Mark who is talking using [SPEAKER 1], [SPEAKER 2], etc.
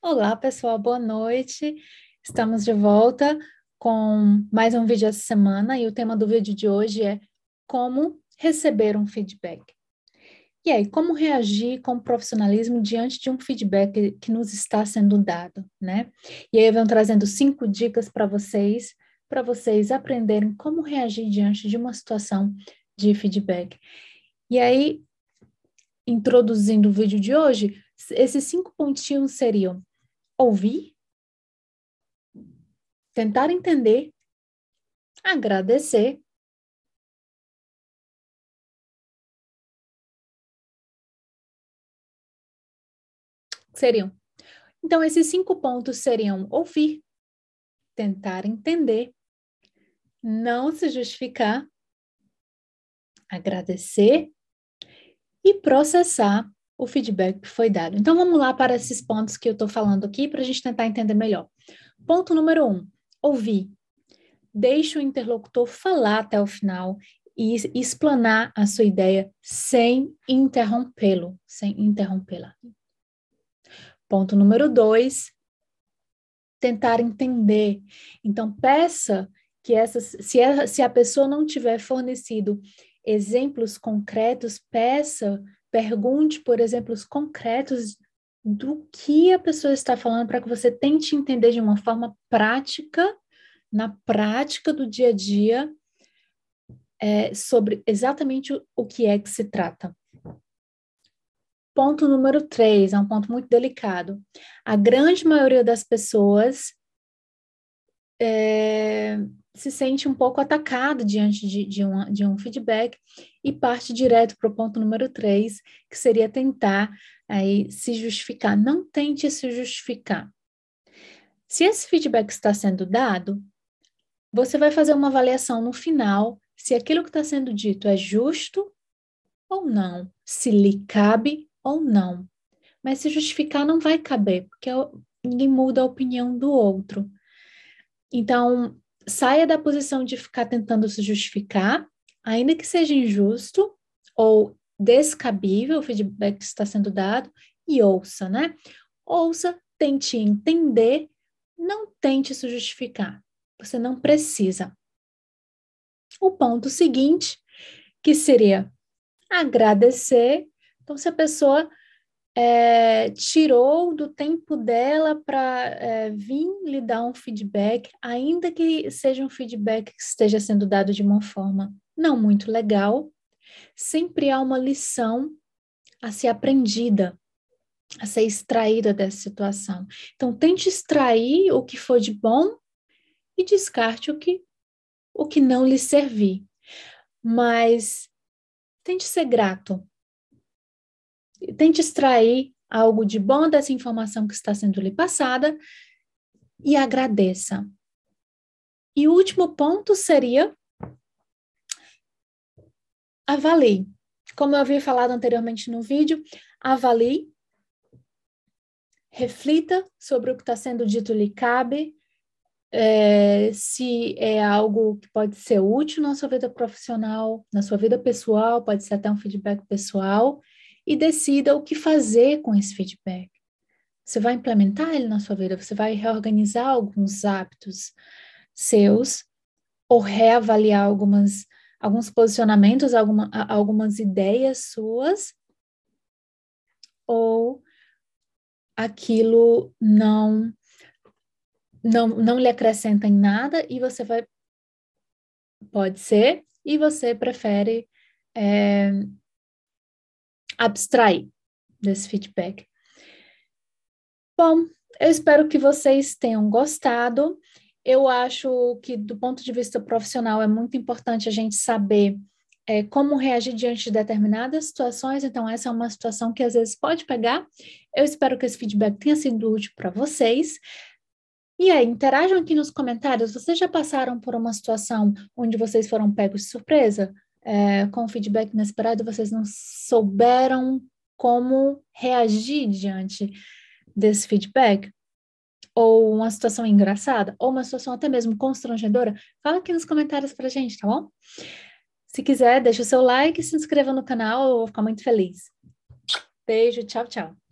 [SPEAKER 1] Olá, pessoal, boa noite. Estamos de volta com mais um vídeo essa semana e o tema do vídeo de hoje é como receber um feedback. E aí, como reagir com profissionalismo diante de um feedback que nos está sendo dado, né? E aí eu venho trazendo cinco dicas para vocês, para vocês aprenderem como reagir diante de uma situação de feedback. E aí, introduzindo o vídeo de hoje, esses cinco pontinhos seriam ouvir, tentar entender, agradecer, seriam. Então, esses cinco pontos seriam ouvir, tentar entender, não se justificar, agradecer e processar o feedback que foi dado. Então, vamos lá para esses pontos que eu estou falando aqui para a gente tentar entender melhor. Ponto número um: ouvir. Deixe o interlocutor falar até o final e explanar a sua ideia sem interrompê-lo, sem interrompê-la. Ponto número dois: tentar entender. Então, peça que essas, se a, se a pessoa não tiver fornecido exemplos concretos, peça Pergunte por exemplos concretos do que a pessoa está falando para que você tente entender de uma forma prática, na prática do dia a dia, é, sobre exatamente o, o que é que se trata. Ponto número três, é um ponto muito delicado. A grande maioria das pessoas é, se sente um pouco atacado diante de, de, um, de um feedback e parte direto para o ponto número três, que seria tentar aí se justificar. Não tente se justificar. Se esse feedback está sendo dado, você vai fazer uma avaliação no final se aquilo que está sendo dito é justo ou não, se lhe cabe ou não. Mas se justificar não vai caber, porque ninguém muda a opinião do outro. Então, saia da posição de ficar tentando se justificar, ainda que seja injusto ou descabível o feedback que está sendo dado, e ouça, né? Ouça, tente entender, não tente se justificar. Você não precisa. O ponto seguinte, que seria agradecer. Então, se a pessoa é, tirou do tempo dela para é, vir lhe dar um feedback, ainda que seja um feedback que esteja sendo dado de uma forma não muito legal, sempre há uma lição a ser aprendida, a ser extraída dessa situação. Então, tente extrair o que for de bom e descarte o que, o que não lhe servir. Mas tente ser grato tente extrair algo de bom dessa informação que está sendo lhe passada e agradeça. E o último ponto seria avalie. Como eu havia falado anteriormente no vídeo, avalie, reflita sobre o que está sendo dito lhe cabe, é, se é algo que pode ser útil na sua vida profissional, na sua vida pessoal, pode ser até um feedback pessoal, e decida o que fazer com esse feedback. Você vai implementar ele na sua vida, você vai reorganizar alguns hábitos seus ou reavaliar algumas, alguns posicionamentos, alguma, algumas ideias suas, ou aquilo não, não, não lhe acrescenta em nada e você vai. Pode ser, e você prefere é, abstrair desse feedback. Bom, eu espero que vocês tenham gostado. Eu acho que, do ponto de vista profissional, é muito importante a gente saber é, como reagir diante de determinadas situações. Então, essa é uma situação que às vezes pode pegar. Eu espero que esse feedback tenha sido útil para vocês. E aí, interajam aqui nos comentários. Vocês já passaram por uma situação onde vocês foram pegos de surpresa? É, com feedback inesperado, vocês não souberam como reagir diante desse feedback? Ou uma situação engraçada? Ou uma situação até mesmo constrangedora? Fala aqui nos comentários pra gente, tá bom? Se quiser, deixa o seu like se inscreva no canal, eu vou ficar muito feliz. Beijo, tchau, tchau.